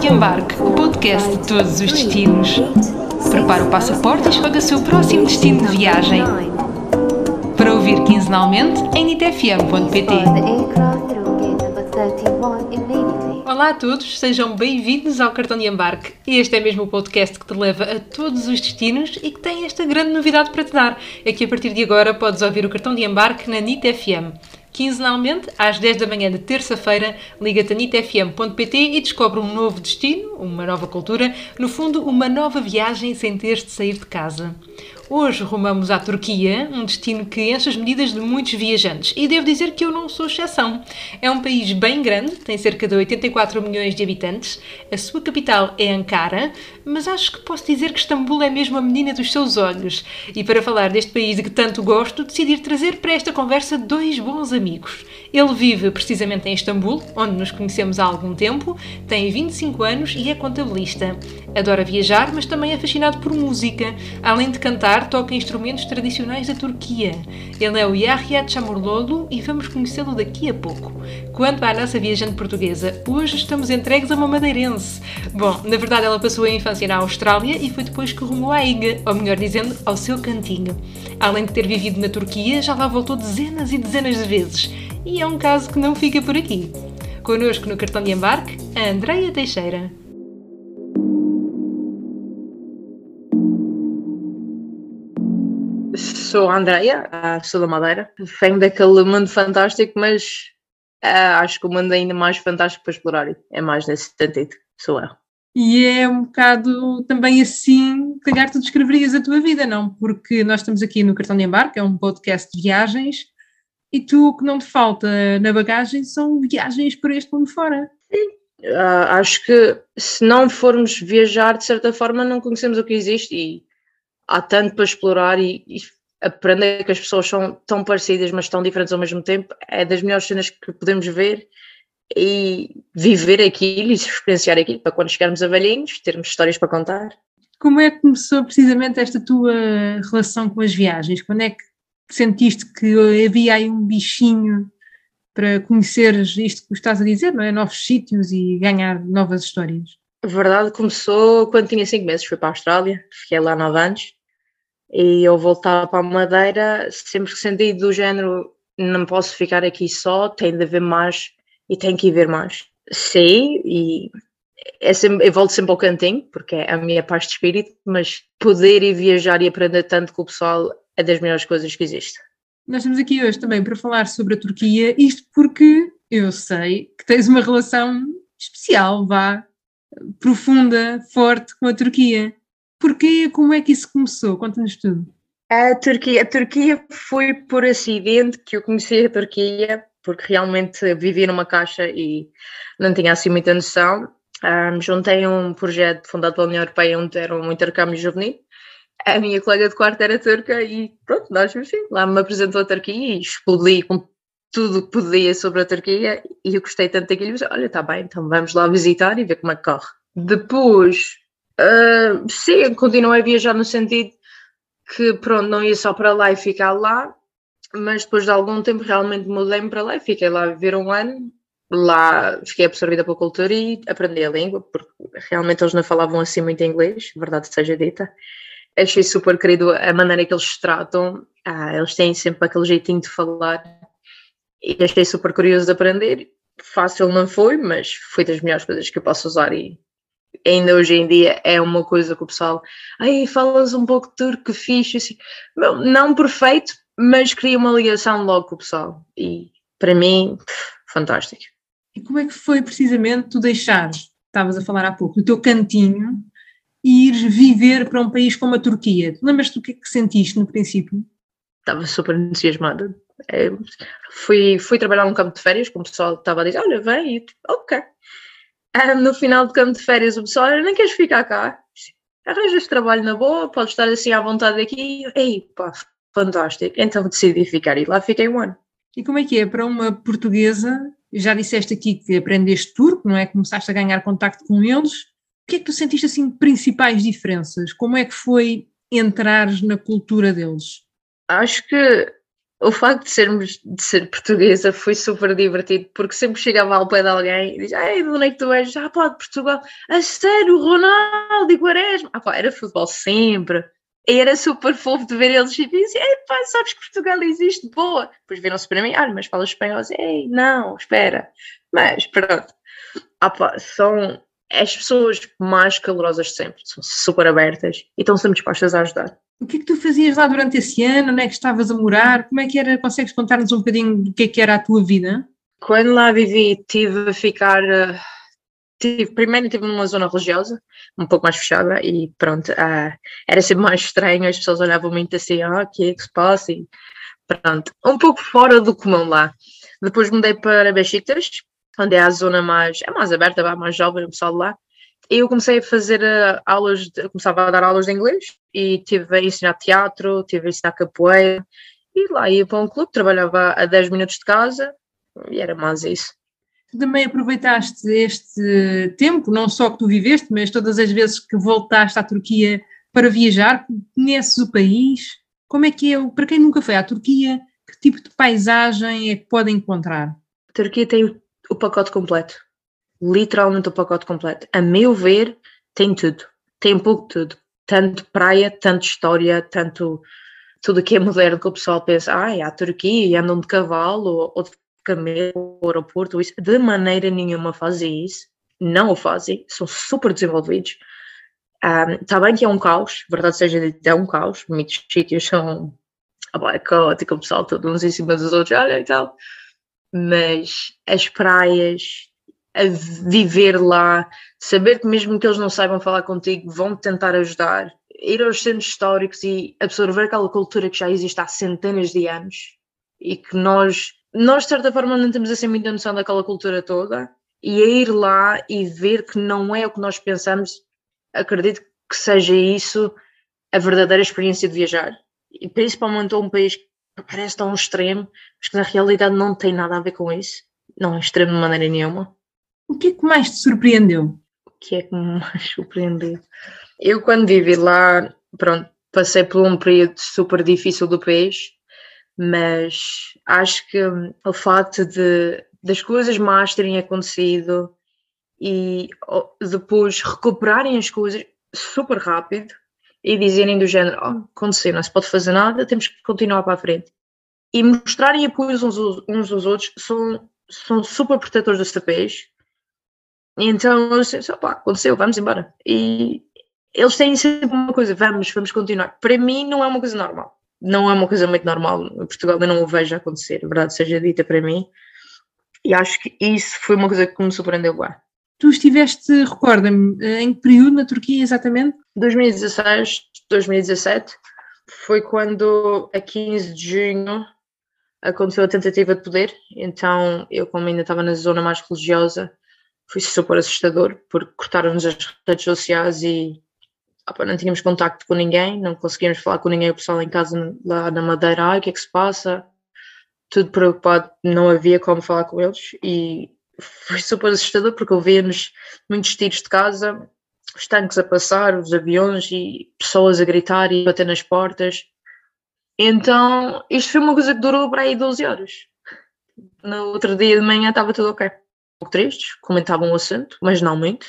de Embarque, o podcast de todos os destinos. Prepare o passaporte e escolha o seu próximo destino de viagem. Para ouvir quinzenalmente em nitfm.pt. Olá a todos, sejam bem-vindos ao Cartão de Embarque. Este é mesmo o podcast que te leva a todos os destinos e que tem esta grande novidade para te dar. É que a partir de agora podes ouvir o Cartão de Embarque na NIT FM. Quinzenalmente, às 10 da manhã de terça-feira, liga-te a nitfm.pt e descobre um novo destino, uma nova cultura, no fundo, uma nova viagem sem teres de sair de casa. Hoje rumamos à Turquia, um destino que enche as medidas de muitos viajantes. E devo dizer que eu não sou exceção. É um país bem grande, tem cerca de 84 milhões de habitantes. A sua capital é Ankara, mas acho que posso dizer que Istambul é mesmo a menina dos seus olhos. E para falar deste país de que tanto gosto, decidi trazer para esta conversa dois bons amigos. Ele vive precisamente em Istambul, onde nos conhecemos há algum tempo, tem 25 anos e é contabilista. Adora viajar, mas também é fascinado por música. Além de cantar, toca instrumentos tradicionais da Turquia. Ele é o Yahya Chamorlolo e vamos conhecê-lo daqui a pouco. Quanto à nossa viajante portuguesa, hoje estamos entregues a uma madeirense. Bom, na verdade ela passou a infância na Austrália e foi depois que rumou à Iga, ou melhor dizendo, ao seu cantinho. Além de ter vivido na Turquia, já lá voltou dezenas e dezenas de vezes e é um caso que não fica por aqui. Connosco no cartão de embarque, a Andreia Teixeira. Sou a Andreia, sou da Madeira. Venho daquele mundo fantástico, mas uh, acho que o mundo é ainda mais fantástico para explorar. É mais nesse sentido. Sou eu. E é um bocado também assim, calhar tu descreverias a tua vida, não? Porque nós estamos aqui no Cartão de Embarque, é um podcast de viagens, e tu, o que não te falta na bagagem são viagens por este mundo fora. Sim. Uh, acho que se não formos viajar, de certa forma, não conhecemos o que existe e há tanto para explorar e, e aprender que as pessoas são tão parecidas, mas tão diferentes ao mesmo tempo. É das melhores cenas que podemos ver e viver aquilo e experienciar aquilo para quando chegarmos a velhinhos termos histórias para contar. Como é que começou precisamente esta tua relação com as viagens? Quando é que sentiste que havia aí um bichinho para conheceres isto que estás a dizer, não é? Novos sítios e ganhar novas histórias? A verdade começou quando tinha 5 meses, fui para a Austrália, fiquei lá 9 anos e eu voltava para a Madeira sempre senti do género não posso ficar aqui só, tem de haver mais e tem que ir ver mais. Sim, e é sempre, eu volto sempre ao cantinho, porque é a minha paz de espírito, mas poder ir viajar e aprender tanto com o pessoal é das melhores coisas que existe. Nós estamos aqui hoje também para falar sobre a Turquia, isto porque eu sei que tens uma relação especial, vá, profunda, forte com a Turquia. Porquê? Como é que isso começou? Conta-nos tudo. A Turquia, a Turquia foi por acidente que eu conheci a Turquia, porque realmente vivia numa caixa e não tinha assim muita noção. Um, juntei um projeto fundado pela União Europeia onde era um intercâmbio juvenil a minha colega de quarto era turca e pronto, nós enfim, lá me apresentou a Turquia e explodi com tudo que podia sobre a Turquia e eu gostei tanto daquilo, disse, olha, está bem, então vamos lá visitar e ver como é que corre. Depois, uh, sim, continuei a viajar no sentido que pronto, não ia só para lá e ficar lá, mas depois de algum tempo realmente mudei-me para lá e fiquei lá a viver um ano. Lá fiquei absorvida pela cultura e aprendi a língua, porque realmente eles não falavam assim muito inglês, verdade seja dita achei super querido a maneira que eles tratam. Ah, eles têm sempre aquele jeitinho de falar e achei super curioso de aprender. Fácil não foi, mas foi das melhores coisas que eu posso usar e ainda hoje em dia é uma coisa que o pessoal, falas um pouco de turco, fixe, assim. não perfeito, mas cria uma ligação logo com o pessoal e para mim, fantástico. E como é que foi precisamente tu deixares, estavas a falar há pouco, do teu cantinho e ires viver para um país como a Turquia. Lembras-te do que é que sentiste no princípio? Estava super entusiasmada. É, fui, fui trabalhar num campo de férias, como o pessoal estava a dizer, olha, vem, e ok. Um, no final do campo de férias, o pessoal, olha, nem queres ficar cá? Arranjas trabalho na boa, podes estar assim à vontade aqui. Ei, pá, fantástico. Então decidi ficar e lá fiquei um ano. E como é que é para uma portuguesa? Já disseste aqui que aprendeste turco, não é? Começaste a ganhar contacto com eles o que é que tu sentiste assim principais diferenças? Como é que foi entrares na cultura deles? Acho que o facto de sermos de ser portuguesa foi super divertido, porque sempre chegava ao pé de alguém e dizia, ei, de onde é que tu és? Ah, pá, de Portugal. A sério, Ronaldo e Quaresma. Ah, pá, era futebol sempre. E era super fofo de ver eles e dizia, ei, pá, sabes que Portugal existe? Boa. Depois viram-se para mim, ah, mas falas espanhol. Ei, não, espera. Mas, pronto. Ah, pá, são as pessoas mais calorosas de sempre. São super abertas e estão sempre dispostas a ajudar. O que é que tu fazias lá durante esse ano? Onde é que estavas a morar? Como é que era? Consegues contar-nos um bocadinho do que é que era a tua vida? Quando lá vivi, tive a ficar. Eh, tive, primeiro estive numa zona religiosa, um pouco mais fechada, e pronto, uh, era sempre mais estranho, as pessoas olhavam muito assim, ah, o que é que se passa? E pronto, um pouco fora do comum lá. Depois mudei para Besiktas, onde é a zona mais, é mais aberta, mais jovem, o pessoal lá, eu comecei a fazer uh, aulas, de, começava a dar aulas de inglês e tive a ensinar teatro, tive a ensinar capoeira e lá ia para um clube, trabalhava a 10 minutos de casa e era mais isso. Tu também aproveitaste este tempo, não só que tu viveste, mas todas as vezes que voltaste à Turquia para viajar, conheces o país? Como é que é, para quem nunca foi à Turquia, que tipo de paisagem é que pode encontrar? A Turquia tem o pacote completo literalmente o pacote completo. A meu ver, tem tudo. Tem um pouco de tudo. Tanto praia, tanto história, tanto tudo que é moderno que o pessoal pensa, ah, é a Turquia e andam de cavalo ou de camelo, ou aeroporto, isso. De maneira nenhuma fazem isso. Não o fazem. São super desenvolvidos. Está um, bem que é um caos, verdade seja dita, é um caos. Muitos sítios são ah, é caótico, o pessoal todo uns em cima dos outros, olha e tal. Mas as praias, a viver lá, saber que mesmo que eles não saibam falar contigo, vão te tentar ajudar, ir aos centros históricos e absorver aquela cultura que já existe há centenas de anos e que nós, nós de certa forma não temos assim muita noção daquela cultura toda e a ir lá e ver que não é o que nós pensamos, acredito que seja isso a verdadeira experiência de viajar. E principalmente a um país parece tão extremo, mas que na realidade não tem nada a ver com isso. Não é extremo de maneira nenhuma. O que é que mais te surpreendeu? O que é que me mais surpreendeu? Eu, quando vivi lá, pronto, passei por um período super difícil do país, mas acho que o facto de das coisas más terem acontecido e depois recuperarem as coisas super rápido e dizerem do género, oh, aconteceu, não se pode fazer nada, temos que continuar para a frente. E mostrarem apoio uns, uns aos outros são, são super protetores do seu país então eu disse, opá, aconteceu, vamos embora. E eles têm sempre uma coisa, vamos, vamos continuar. Para mim não é uma coisa normal. Não é uma coisa muito normal. Em Portugal eu não o vejo acontecer, a verdade seja dita para mim. E acho que isso foi uma coisa que me surpreendeu lá. Tu estiveste, recorda-me, em que período na Turquia exatamente? 2016, 2017. Foi quando, a 15 de junho, aconteceu a tentativa de poder. Então, eu, como ainda estava na zona mais religiosa, foi super assustador, porque cortaram-nos as redes sociais e opa, não tínhamos contacto com ninguém, não conseguíamos falar com ninguém, o pessoal em casa lá na Madeira, ai, o que é que se passa? Tudo preocupado, não havia como falar com eles e foi super assustador porque ouvia-nos muitos tiros de casa, os tanques a passar, os aviões e pessoas a gritar e bater nas portas. Então, isto foi uma coisa que durou para aí 12 horas. No outro dia de manhã estava tudo ok pouco tristes, comentavam o assunto, mas não muito,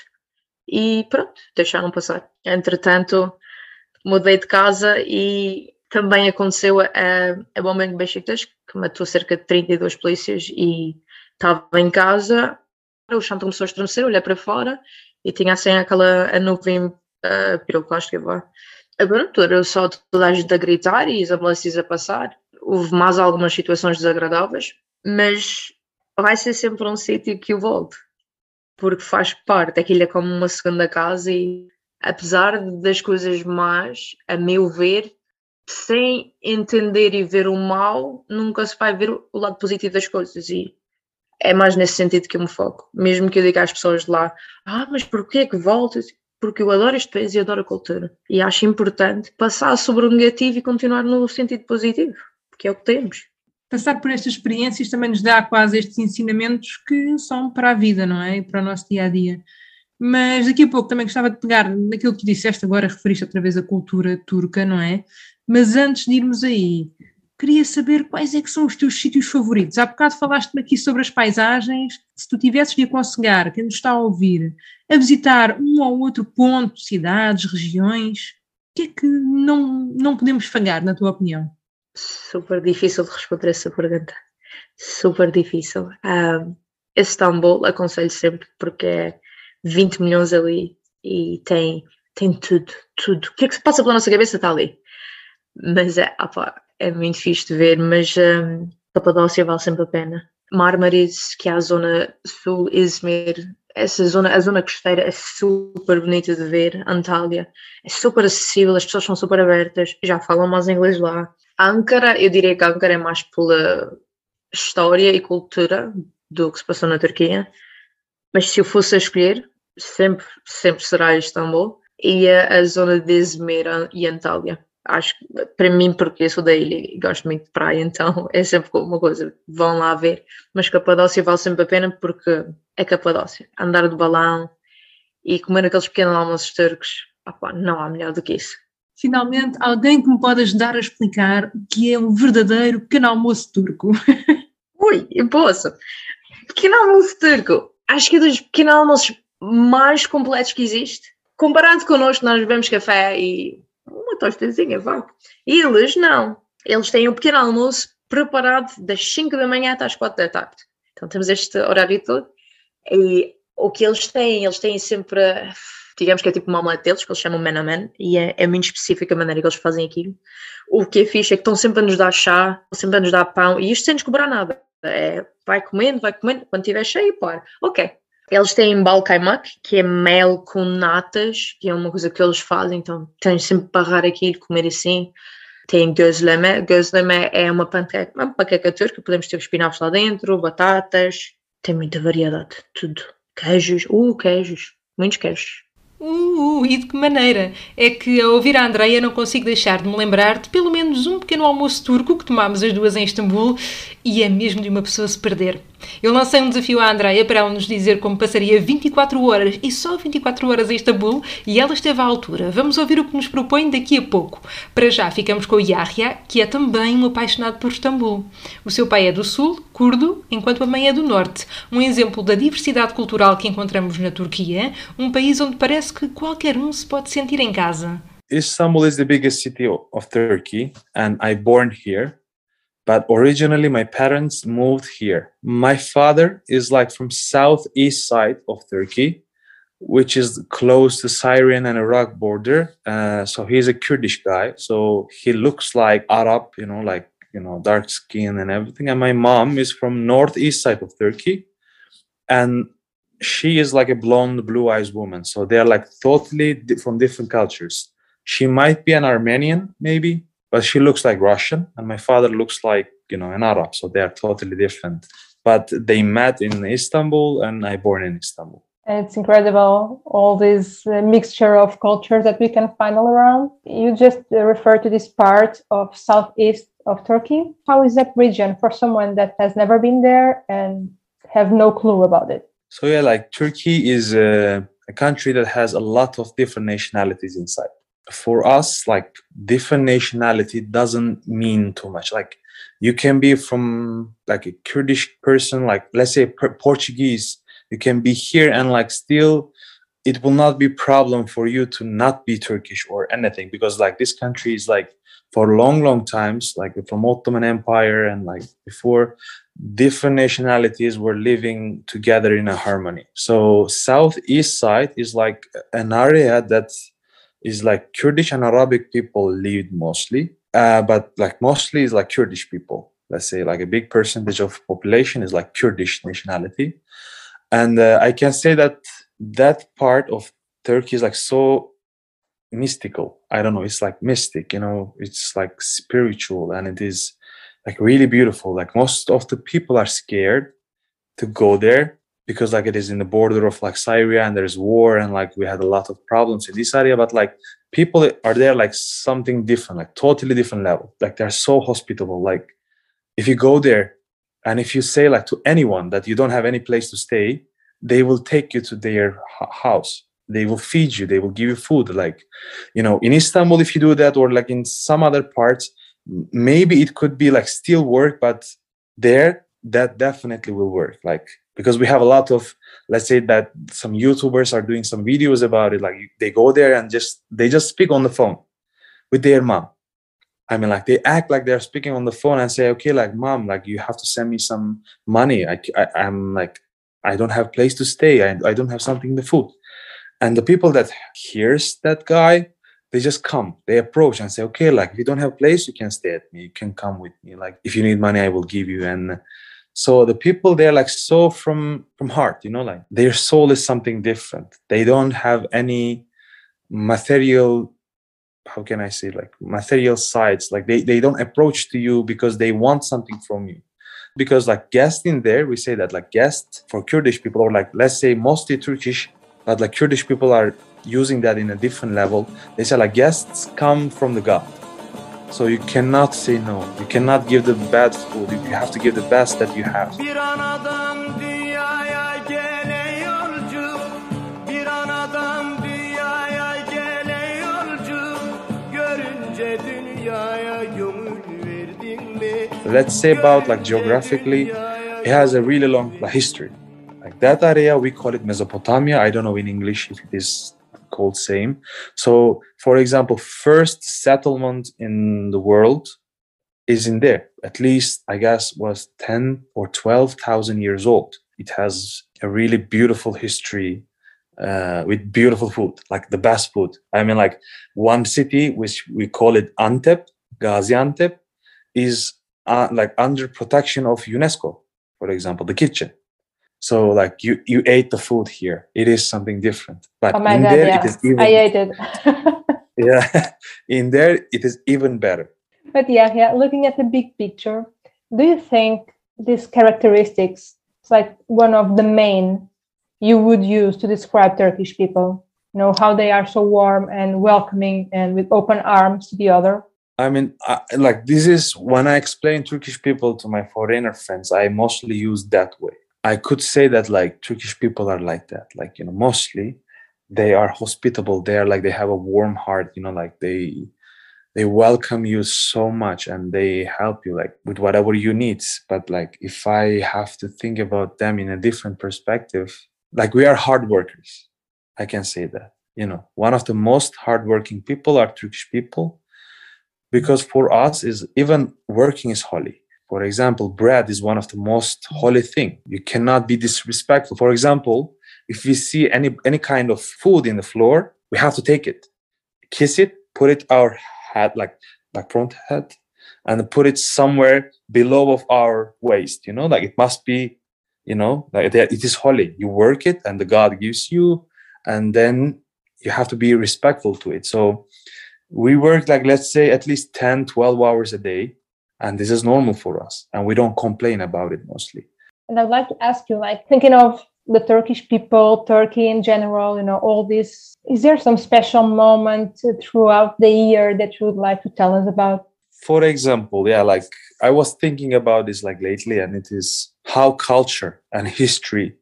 e pronto, deixaram passar. Entretanto, mudei de casa e também aconteceu a, a bomba em Besiktas, que matou cerca de 32 polícias e estava em casa, o chão começou a estremecer, olhei para fora e tinha assim aquela a nuvem uh, piroclástica lá. Agora era só toda a gente a gritar e as ambulâncias a passar. Houve mais algumas situações desagradáveis, mas vai ser sempre um sítio que eu volto, porque faz parte, aquilo é como uma segunda casa e apesar das coisas más, a meu ver, sem entender e ver o mal, nunca se vai ver o lado positivo das coisas e é mais nesse sentido que eu me foco. Mesmo que eu diga às pessoas de lá, ah, mas porquê que voltas? Porque eu adoro este país e adoro a cultura. E acho importante passar sobre o negativo e continuar no sentido positivo, porque é o que temos passar por estas experiências também nos dá quase estes ensinamentos que são para a vida, não é? E para o nosso dia a dia. Mas daqui a pouco também gostava de pegar naquilo que tu disseste agora, referiste outra vez a cultura turca, não é? Mas antes de irmos aí, queria saber quais é que são os teus sítios favoritos. Há bocado falaste-me aqui sobre as paisagens. Se tu tivesses de aconselhar quem nos está a ouvir a visitar um ou outro ponto, cidades, regiões, o que é que não, não podemos falhar, na tua opinião? Super difícil de responder essa pergunta. Super difícil. Um, Istambul aconselho sempre porque é 20 milhões ali e tem, tem tudo, tudo. O que é que se passa pela nossa cabeça está ali. Mas é, opa, é muito fixe de ver, mas um, Capadócia vale sempre a pena. Marmaris, que é a zona sul, Izmir, essa zona, a zona costeira é super bonita de ver, Antália, é super acessível, as pessoas são super abertas, já falam mais inglês lá. Ankara, eu diria que Ankara é mais pela história e cultura do que se passou na Turquia, mas se eu fosse a escolher, sempre, sempre será Istambul e a, a zona de Izmir e Antália acho que para mim, porque eu sou da ilha e gosto muito de praia, então é sempre uma coisa, vão lá ver. Mas Capadócia vale sempre a pena porque é Capadócia. Andar de balão e comer aqueles pequenos almoços turcos, opa, não há melhor do que isso. Finalmente, alguém que me pode ajudar a explicar o que é um verdadeiro pequeno almoço turco. Ui, eu posso. Pequeno almoço turco, acho que é dos pequenos almoços mais completos que existe. Comparado connosco, nós bebemos café e uma tostazinha, vá. E eles não. Eles têm um pequeno almoço preparado das 5 da manhã até às 4 da tarde. Então temos este horário todo. E o que eles têm, eles têm sempre, digamos que é tipo uma omelete deles, que eles chamam menamen, e é, é muito específica a maneira que eles fazem aquilo. O que é fixe é que estão sempre a nos dar chá, sempre a nos dar pão, e isto sem nos cobrar nada. É, vai comendo, vai comendo, quando estiver cheio, para. Ok, eles têm balcaimac, que é mel com natas, que é uma coisa que eles fazem, então tens sempre para barrar aquilo, comer assim. Tem gözleme, gözleme é uma panqueca, uma panqueca turca, podemos ter espinafres lá dentro, batatas, tem muita variedade, tudo. Queijos, uh, queijos, muitos queijos. Uh, e de que maneira? É que ao ouvir a Andreia não consigo deixar de me lembrar de pelo menos um pequeno almoço turco que tomámos as duas em Istambul e é mesmo de uma pessoa se perder. Eu lancei um desafio à Andreia para ela nos dizer como passaria 24 horas e só 24 horas em Istambul e ela esteve à altura. Vamos ouvir o que nos propõe daqui a pouco. Para já ficamos com o Yahya, que é também um apaixonado por Istambul. O seu pai é do sul, curdo, enquanto a mãe é do norte. Um exemplo da diversidade cultural que encontramos na Turquia, um país onde parece que qualquer um se pode sentir em casa. Istanbul is the biggest city of Turkey and I born here. but originally my parents moved here. My father is like from southeast side of turkey which is close to syrian and iraq border. Uh, so he's a kurdish guy. So he looks like arab you know like you know dark skin and everything. And my mom is from northeast side of turkey. And she is like a blonde blue eyes woman. So they're like totally from different cultures she might be an armenian maybe but she looks like Russian, and my father looks like you know an Arab, so they are totally different. But they met in Istanbul, and I born in Istanbul. It's incredible, all this uh, mixture of cultures that we can find all around. You just uh, refer to this part of southeast of Turkey. How is that region for someone that has never been there and have no clue about it? So yeah, like Turkey is a, a country that has a lot of different nationalities inside for us like different nationality doesn't mean too much. Like you can be from like a kurdish person like let's say portuguese you can be here and like still it will not be problem for you to not be turkish or anything because like this country is like for long long times like from ottoman empire and like before different nationalities were living together in a harmony. So southeast side is like an area that's is like Kurdish and Arabic people live mostly, uh, but like mostly is like Kurdish people. Let's say like a big percentage of population is like Kurdish nationality, and uh, I can say that that part of Turkey is like so mystical. I don't know. It's like mystic, you know. It's like spiritual, and it is like really beautiful. Like most of the people are scared to go there because like it is in the border of like Syria and there's war and like we had a lot of problems in this area but like people are there like something different like totally different level. Like they're so hospitable. Like if you go there and if you say like to anyone that you don't have any place to stay they will take you to their house. They will feed you. They will give you food. Like you know in istanbul if you do that or like in some other parts maybe it could be like still work but there that definitely will work. Like because we have a lot of let's say that some youtubers are doing some videos about it like they go there and just they just speak on the phone with their mom. I mean like they act like they're speaking on the phone and say okay like mom like you have to send me some money. I, I am like i don't have place to stay. I, I don't have something to food. And the people that hears that guy they just come. They approach and say okay like if you don't have place you can stay at me. You can come with me. Like if you need money i will give you. And so the people they're like so from from heart you know like their soul is something different they don't have any material how can i say like material sides like they, they don't approach to you because they want something from you because like guest in there we say that like guest for kurdish people or like let's say mostly turkish but like kurdish people are using that in a different level. They say like guests come from the God. So you cannot say no. You cannot give the bad food. You have to give the best that you have. Let's say about like geographically, it has a really long history. Like that area, we call it Mesopotamia. I don't know in English if it is called same. So, for example, first settlement in the world is in there. At least, I guess, was ten or twelve thousand years old. It has a really beautiful history uh, with beautiful food, like the best food. I mean, like one city which we call it Antep, Gaziantep, is uh, like under protection of UNESCO. For example, the kitchen so like you you ate the food here. It is something different. But oh in God, there yeah. it is even I ate it. yeah. In there it is even better. But yeah, yeah, looking at the big picture, do you think these characteristics is like one of the main you would use to describe Turkish people? You know, how they are so warm and welcoming and with open arms to the other? I mean, I, like this is when I explain Turkish people to my foreigner friends, I mostly use that way I could say that like Turkish people are like that. Like, you know, mostly they are hospitable. They are like they have a warm heart, you know, like they they welcome you so much and they help you like with whatever you need. But like if I have to think about them in a different perspective, like we are hard workers. I can say that. You know, one of the most hardworking people are Turkish people because for us is even working is holy for example, bread is one of the most holy thing. You cannot be disrespectful. For example, if we see any any kind of food in the floor, we have to take it, kiss it, put it our head like like front head, and put it somewhere below of our waist. You know, like it must be, you know, like it is holy. You work it, and the God gives you, and then you have to be respectful to it. So we work like let's say at least 10 12 hours a day and this is normal for us and we don't complain about it mostly. And i'd like to ask you like thinking of the turkish people turkey in general you know all this is there some special moment throughout the year that you would like to tell us about? For example yeah like i was thinking about this like lately and it is how culture and history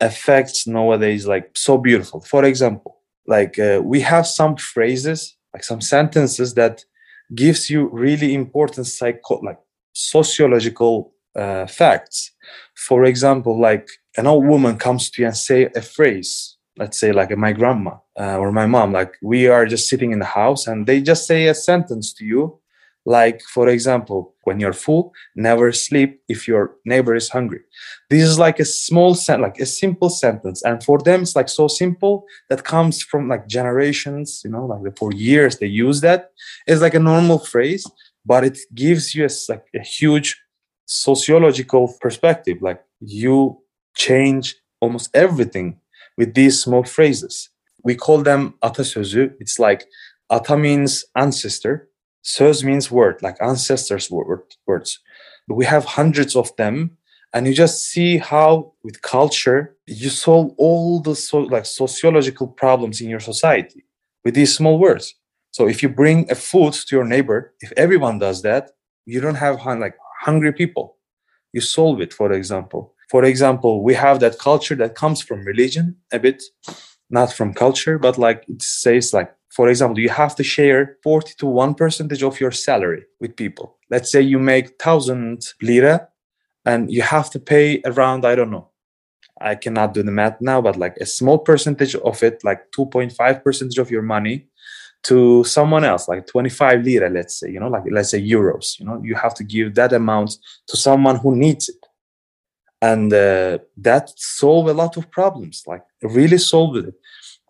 affects nowadays like so beautiful. For example like uh, we have some phrases like some sentences that gives you really important psycho like sociological uh, facts. For example, like an old woman comes to you and say a phrase, let's say like my grandma uh, or my mom, like we are just sitting in the house and they just say a sentence to you like, for example, when you're full, never sleep if your neighbor is hungry. This is like a small sentence, like a simple sentence. And for them, it's like so simple that comes from like generations, you know, like for years they use that. It's like a normal phrase, but it gives you a, like a huge sociological perspective. Like you change almost everything with these small phrases. We call them atasözü. It's like ata means ancestor Söz means word, like ancestors' word, words. But we have hundreds of them, and you just see how, with culture, you solve all the so, like sociological problems in your society with these small words. So if you bring a food to your neighbor, if everyone does that, you don't have like hungry people. You solve it, for example. For example, we have that culture that comes from religion a bit, not from culture, but like it says like for example, you have to share 40 to 1 percentage of your salary with people. Let's say you make 1000 lira and you have to pay around, I don't know, I cannot do the math now, but like a small percentage of it, like 2.5 percentage of your money to someone else, like 25 lira, let's say, you know, like let's say euros, you know, you have to give that amount to someone who needs it. And uh, that solve a lot of problems, like really solved it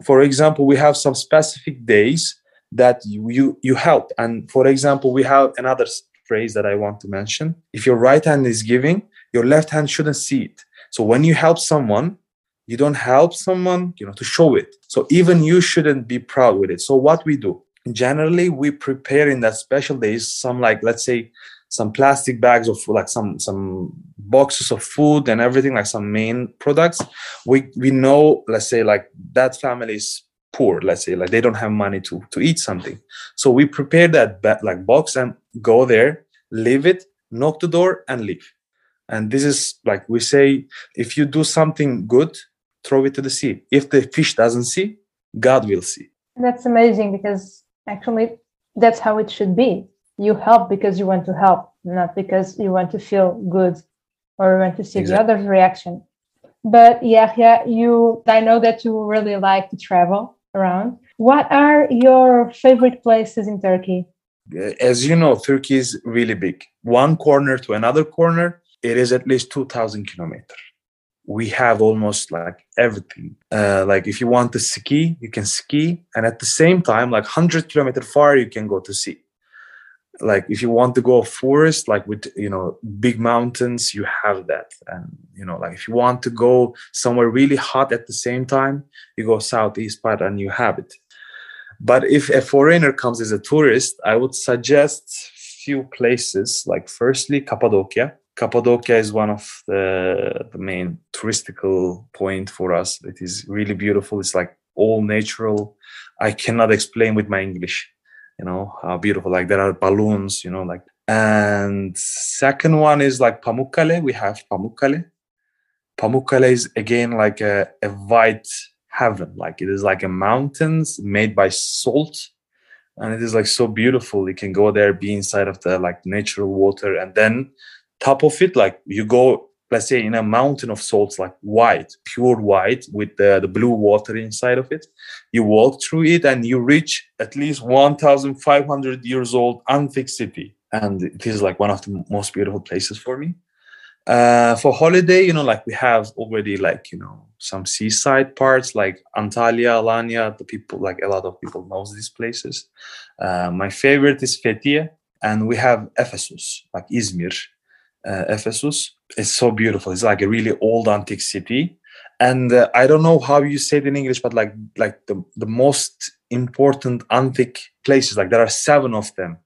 for example we have some specific days that you, you help. And for example we have another phrase that i want to mention. If your right hand is giving your left hand shouldn't see it. So when you help someone you don't help someone you know to show it. So even you shouldn't be proud with it. So what we do generally we prepare in that special days some like let's say some plastic bags of like some some boxes of food and everything like some main products. We we know let's say like that family is poor let's say like they don't have money to to eat something. So we prepare that ba- like box and go there leave it knock the door and leave. And this is like we say if you do something good throw it to the sea. If the fish doesn't see god will see. That's amazing because actually that's how it should be you help because you want to help, not because you want to feel good or want to see exactly. the other's reaction. But yeah, yeah you I know that you really like to travel around. What are your favorite places in Turkey? As you know, Turkey is really big. One corner to another corner, it is at least 2000 kilometers. We have almost like everything. Uh, like if you want to ski, you can ski, and at the same time, like 100 kilometer far, you can go to sea like if you want to go forest like with you know big mountains you have that. And you know like if you want to go somewhere really hot at the same time you go southeast part and you have it. But if a foreigner comes as a tourist i would suggest few places. Like firstly cappadocia. Cappadocia is one of the, the main touristical point for us. It is really beautiful. It's like all natural. I cannot explain with my english you know how beautiful like there are balloons you know like and second one is like pamukkale we have pamukkale. Pamukkale is again like a, a white heaven like it is like a mountains made by salt and it is like so beautiful you can go there be inside of the like natural water and then top of it like you go let's say in a mountain of salts like white pure white with the, the blue water inside of it you walk through it and you reach at least 1500 years old antique city. And it is like one of the most beautiful places for me. Uh, for holiday you know like we have already like you know some seaside parts like antalya alanya the people like a lot of people knows these places. Uh, my favorite is fethiye and we have ephesus like izmir uh, ephesus it's so beautiful. It's like a really old antique city, and uh, I don't know how you say it in English, but like like the the most important antique places. Like there are seven of them.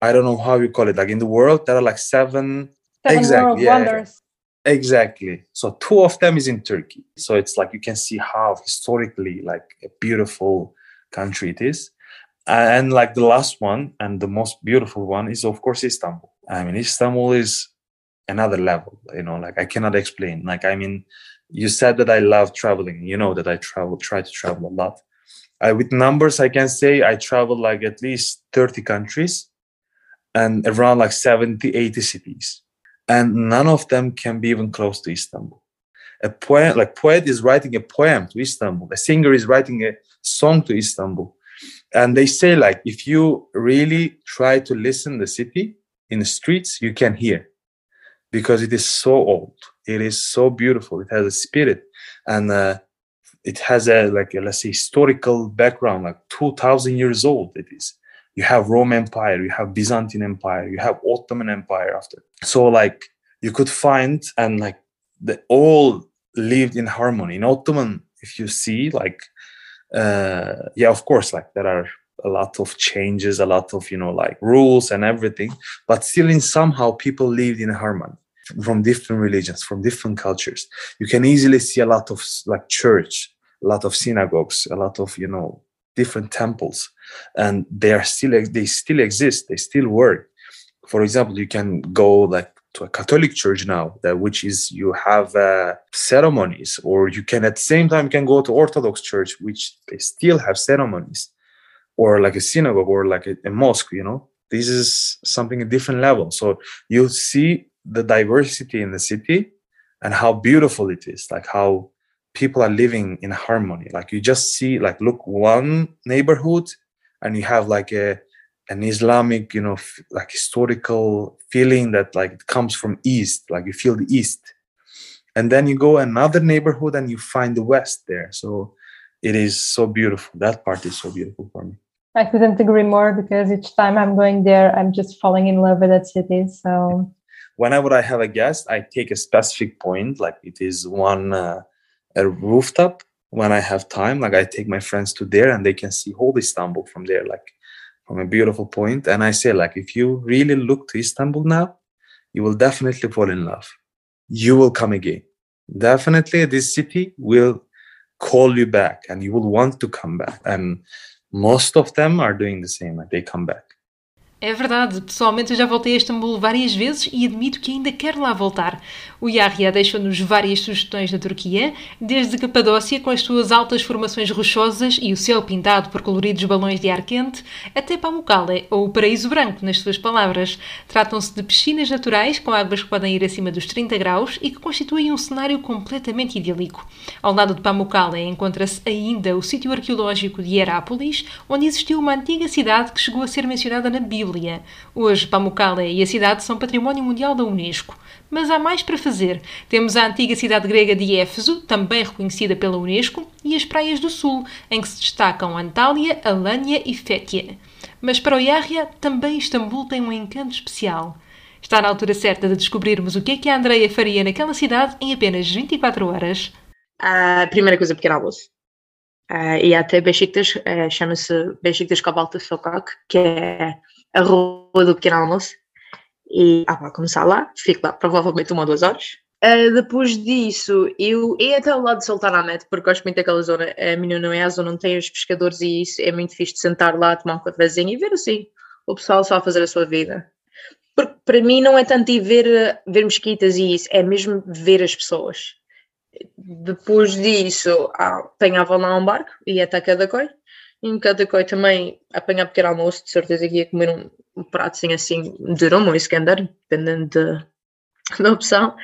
I don't know how you call it. Like in the world, there are like seven. Seven exactly, world yeah, wonders. Exactly. So two of them is in Turkey. So it's like you can see how historically like a beautiful country it is. And like the last one and the most beautiful one is of course Istanbul. I mean Istanbul is another level you know like i cannot explain. Like i mean you said that i love traveling. You know that i travel try to travel a lot. I, with numbers i can say i travel like at least 30 countries and around like 70 80 cities. And none of them can be even close to istanbul. A poet like poet is writing a poem to istanbul. A singer is writing a song to istanbul. And they say like if you really try to listen the city in the streets you can hear because it is so old. It is so beautiful. It has a spirit, and uh, it has a like a, let's say historical background, like two thousand years old. It is. You have Roman Empire, you have Byzantine Empire, you have Ottoman Empire after. So like you could find and like they all lived in harmony. In Ottoman, if you see like uh yeah, of course, like there are a lot of changes, a lot of you know like rules and everything, but still in somehow people lived in harmony from different religions, from different cultures. You can easily see a lot of like church, a lot of synagogues, a lot of you know different temples, and they are still they still exist. They still work. For example, you can go like to a Catholic church now, that which is you have uh, ceremonies, or you can at the same time can go to Orthodox church, which they still have ceremonies. or like a synagogue or like a, a mosque you know this is something a different level so you see the diversity in the city and how beautiful it is like how people are living in harmony. Like you just see like look one neighborhood and you have like a an islamic you know f- like historical feeling that like it comes from east like you feel the east. And then you go another neighborhood and you find the west there. So it is so beautiful. That part is so beautiful for me. I couldn't agree more because each time I'm going there, I'm just falling in love with that city. So whenever I have a guest, I take a specific point, like it is one uh, a rooftop. When I have time, like I take my friends to there and they can see whole Istanbul from there, like from a beautiful point. And I say, like, if you really look to Istanbul now, you will definitely fall in love. You will come again. Definitely, this city will call you back, and you will want to come back. And most of them are doing the same, like they come back. É verdade, pessoalmente eu já voltei a Istambul várias vezes e admito que ainda quero lá voltar. O Yahya deixou-nos várias sugestões na Turquia, desde Capadócia com as suas altas formações rochosas e o céu pintado por coloridos balões de ar quente, até Pamukkale, ou o Paraíso Branco, nas suas palavras. Tratam-se de piscinas naturais com águas que podem ir acima dos 30 graus e que constituem um cenário completamente idílico. Ao lado de Pamukkale encontra-se ainda o sítio arqueológico de Herápolis, onde existiu uma antiga cidade que chegou a ser mencionada na Bíblia Hoje, Pamukkale e a cidade são Património Mundial da Unesco. Mas há mais para fazer. Temos a antiga cidade grega de Éfeso, também reconhecida pela Unesco, e as praias do sul, em que se destacam Antália, Alânia e Fétia. Mas para o Yahya, também Istambul tem um encanto especial. Está na altura certa de descobrirmos o que é que a Andreia faria naquela cidade em apenas 24 horas. A primeira coisa, pequeno almoço. Uh, e até Besiktas, uh, chama-se Besiktas Kabalta Sokak, que é a rua do pequeno almoço e ah, para começar lá, fico lá provavelmente uma ou duas horas. Uh, depois disso, eu ia até ao lado de Sultanahmet, porque gosto muito daquela zona. A minha não é a zona onde tem os pescadores e isso é muito fixe de sentar lá, tomar um cafezinho e ver assim o pessoal só a fazer a sua vida. Porque para mim não é tanto ir ver, ver mesquitas e isso, é mesmo ver as pessoas. Depois disso, ah, apanhava lá um barco, ia até cada coisa em cada coisa também apanhar pequeno almoço, de certeza que ia comer um, um prato assim, assim de Roma ou Iskandar, dependendo de, da opção.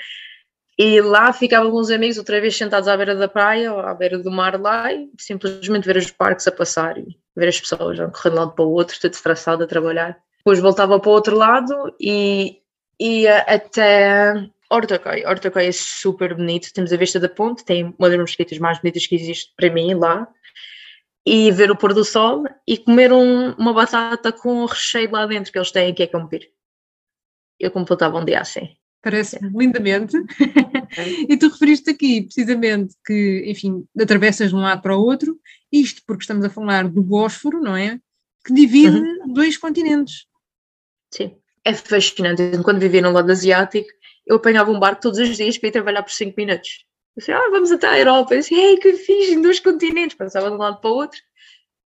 E lá ficavam com os amigos outra vez sentados à beira da praia ou à beira do mar lá e simplesmente ver os barcos a passar e ver as pessoas a correr de um lado para o outro, tudo estressado a trabalhar. Depois voltava para o outro lado e ia até Ortacoi. Ortacoi é super bonito, temos a vista da ponte, tem uma das mesquitas mais bonitas que existe para mim lá e ver o pôr do sol e comer um, uma batata com o recheio lá dentro que eles têm que é cumprir. Eu completava um dia assim. Parece é. lindamente. e tu referiste aqui precisamente que, enfim, atravessas de um lado para o outro, isto porque estamos a falar do Bósforo, não é? Que divide uhum. dois continentes. Sim, é fascinante. Quando vivia no lado asiático, eu apanhava um barco todos os dias para ir trabalhar por 5 minutos. Disse, ah, vamos até à Europa. Eu disse, ei, que fixe, em dois continentes. Passava de um lado para o outro.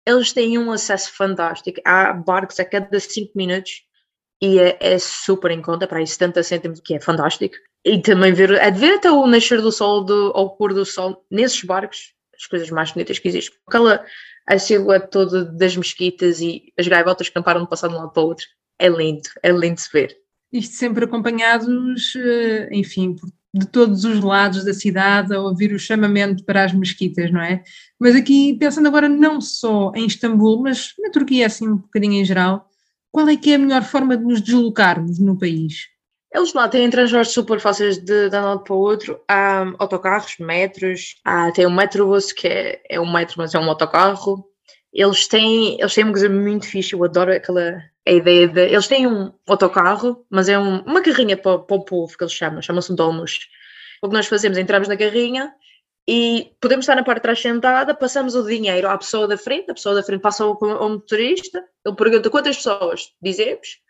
Eles têm um acesso fantástico. Há barcos a cada 5 minutos e é, é, super em conta, para aí 70 cêntimos, que é fantástico. E também ver, é de ver até o nascer do sol do, ao pôr do sol nesses barcos, as coisas mais bonitas que existem. Aquela a silhueta toda das mesquitas e as gaivotas que não param de passar de um lado para o outro. É lindo, é lindo de ver. Isto sempre acompanhados, eh, enfim, por de todos os lados da cidade a ouvir o chamamento para as mesquitas, não é? Mas aqui, pensando agora não só em Istambul, mas na Turquia assim um bocadinho em geral, qual é que é a melhor forma de nos deslocarmos no país? Eles lá têm transportes super fáceis de, de um lado para o outro. Há autocarros, metros, há, tem o Metrobus, que é, é um metro, mas é um autocarro. Eles têm, eles têm uma coisa muito fixe, eu adoro aquela a ideia de. Eles têm um autocarro, mas é um, uma carrinha para, para, o povo que eles chamam, chama-se domus. O que nós fazemos, entramos na carrinha e podemos estar na parte de trás sentada, passamos o dinheiro à pessoa da frente, a pessoa da frente passa ao, ao motorista, ele pergunta quantas pessoas, dizemos,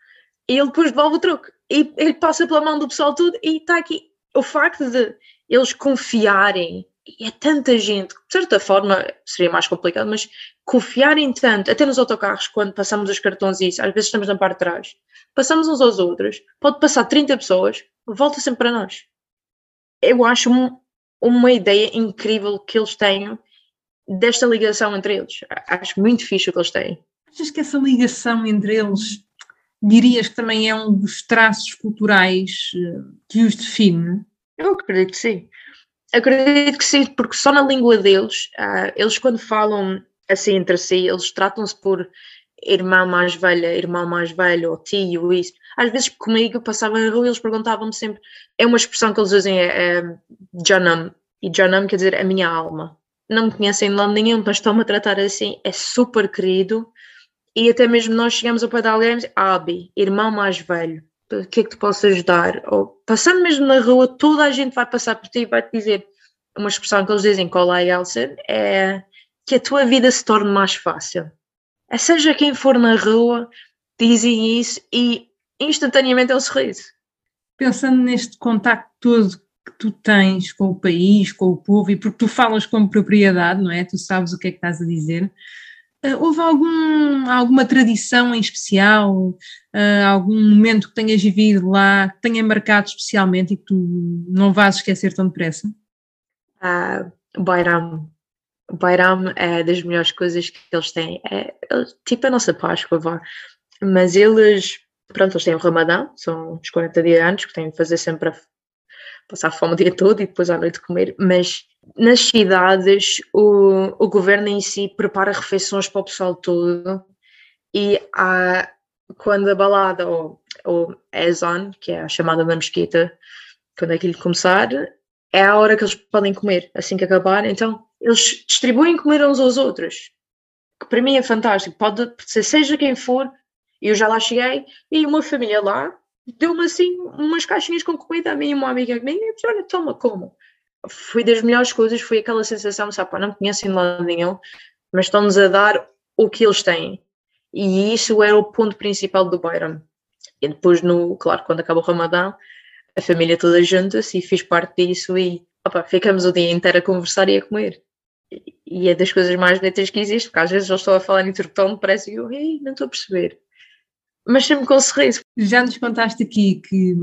e ele depois devolve o truque. E ele passa pela mão do pessoal tudo e está aqui. O facto de eles confiarem e é tanta gente, de certa forma seria mais complicado, mas confiarem tanto, até nos autocarros, quando passamos os cartões e isso, às vezes estamos na parte de trás, passamos uns aos outros, pode passar 30 pessoas, volta sempre para nós. Eu acho um, uma ideia incrível que eles têm desta ligação entre eles. Acho muito fixe o que eles têm. Achas que essa ligação entre eles dirias que também é um dos traços culturais eh, que os define? Eu acredito que sim. Acredito que sim, porque só na língua deles, uh, eles quando falam assim entre si, eles tratam-se por irmã mais velha, irmão mais velho, ou tio, isso. Às vezes comigo passava na rua e eles perguntavam-me sempre, é uma expressão que eles usam, é, é Janam, e Janam quer dizer a minha alma. Não me conhecem de lado nenhum, mas estão-me a tratar assim, é super querido, e até mesmo nós chegamos ao pé de alguém e Abi, irmão mais velho, o que é que te posso ajudar? Ou passando mesmo na rua, toda a gente vai passar por ti e vai te dizer uma expressão que eles dizem, Cola e Elson, é que a tua vida se torne mais fácil. É seja quem for na rua, dizem isso e instantaneamente é um sorriso. Pensando neste contacto todo que tu tens com o país, com o povo, e porque tu falas com propriedade, não é? Tu sabes o que é que estás a dizer. Uh, houve algum, alguma tradição em especial, uh, algum momento que tenhas vivido lá, que tenha marcado especialmente e que tu não vais esquecer tão depressa? Uh, Bairam. O Bairam é das melhores coisas que eles têm. É, é tipo a nossa Páscoa, vá. Mas eles, pronto, eles têm o Ramadão, são os 40 dias antes, que têm de fazer sempre a passar fome o dia todo e depois à noite comer. Mas nas cidades, o, o governo em si prepara refeições para o pessoal todo e há, quando a balada ou, ou Ezon, que é a chamada da mesquita, quando é aquilo começar, é a hora que eles podem comer, assim que acabar. Então, eles distribuem comer uns aos outros, que para mim é fantástico. Pode ser seja quem for, eu já lá cheguei e uma família lá deu-me assim umas caixinhas com comida a mim e uma amiga minha e disse, olha, toma, como foi das melhores coisas, foi aquela sensação sabe, não conhecem de lado nenhum, mas estão-nos a dar o que eles têm. E isso era o ponto principal do Bayram. E depois, no, claro, quando acaba o Ramadão, a família toda junta-se e fiz parte disso e opa, ficamos o dia inteiro a conversar e a comer. E é das coisas mais bonitas que existe, porque às vezes eu estou a falar em turcão, parece que eu, ei, não estou a perceber. Mas sempre com um sorriso. Já nos contaste aqui que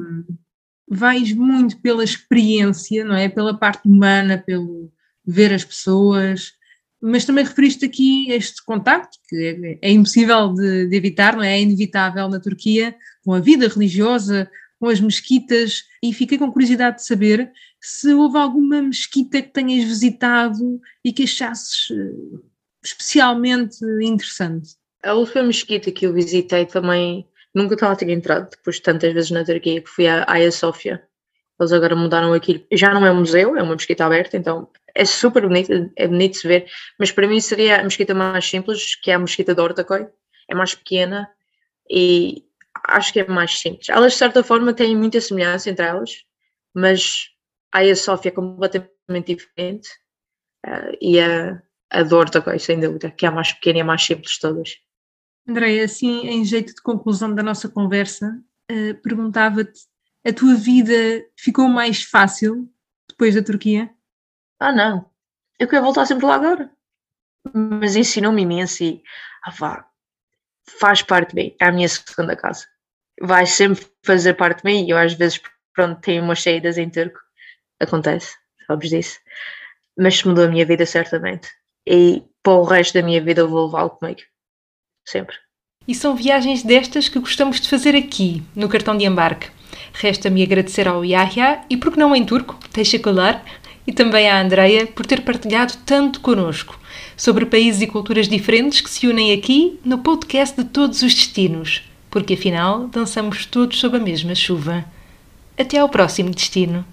vais muito pela experiência, não é? Pela parte humana, pelo ver as pessoas, mas também referiste aqui este contacto, que é, é impossível de, de, evitar, não é? É inevitável na Turquia, com a vida religiosa, com as mesquitas, e fiquei com curiosidade de saber se houve alguma mesquita que tenhas visitado e que achasses eh, especialmente interessante. A última mesquita que eu visitei também Nunca estava a ter entrado depois de tantas vezes na Turquia, que fui à Hagia Sofia. Eles agora mudaram aquilo. Já não é um museu, é uma mesquita aberta, então é super bonito, é bonito de se ver. Mas para mim seria a mesquita mais simples, que é a mesquita de Ortaköy. É mais pequena e acho que é mais simples. Elas, de certa forma, têm muita semelhança entre elas, mas a Hagia Sofia é completamente diferente. Uh, e a, a de Ortaköy, sem dúvida, que é a mais pequena e a mais simples de todas. Andréia, assim, em jeito de conclusão da nossa conversa, uh, perguntava-te: a tua vida ficou mais fácil depois da Turquia? Ah, não. Eu quero voltar sempre lá agora. Mas ensinou-me imenso e ah, vá, faz parte mim. É a minha segunda casa. Vai sempre fazer parte de mim eu às vezes, pronto, tenho umas saídas em turco. Acontece, sabes disso. Mas mudou a minha vida certamente. E para o resto da minha vida eu vou levá-lo comigo sempre. E são viagens destas que gostamos de fazer aqui, no cartão de embarque. Resta-me agradecer ao Yahya e, por que não em turco, Teşekkürler, e também à Andreia por ter partilhado tanto connosco sobre países e culturas diferentes que se unem aqui no podcast de todos os destinos, porque afinal dançamos todos sob a mesma chuva. Até ao próximo destino.